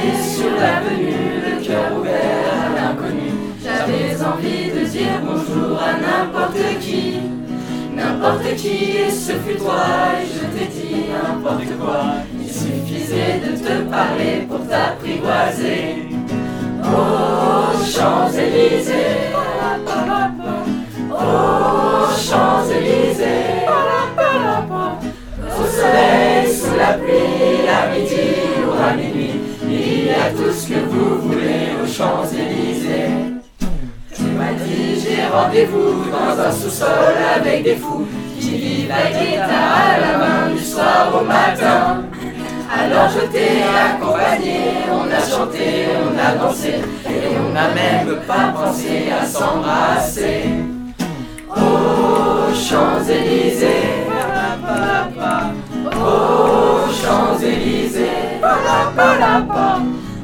glisse sur l'avenue, le cœur ouvert à l'inconnu. J'avais envie de dire bonjour à n'importe qui, n'importe qui, et ce fut toi, et je t'ai dit n'importe quoi. Il suffisait de te parler pour t'apprivoiser. Oh, Champs-Élysées! Tout ce que vous voulez aux Champs-Élysées. Tu m'as dit j'ai rendez-vous dans un sous-sol avec des fous qui vivent la guitare à la main du soir au matin. Alors je t'ai accompagné, on a chanté, on a dansé et on n'a même pas pensé à s'embrasser. Oh Champs-Élysées, oh Champs-Élysées,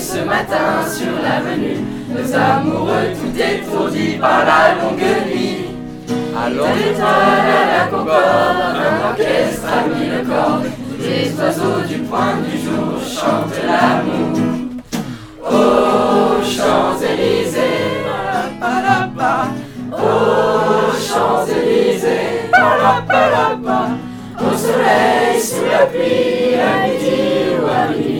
ce matin sur l'avenue, deux amoureux tout étourdis par la longue nuit. L'étoile à la concorde, un orchestre a mis le corps, les oiseaux du point du jour chantent l'amour. Oh Champs-Élysées, oh Champs-Élysées, au soleil, sous la pluie, à midi ou à minuit,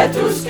à minuit,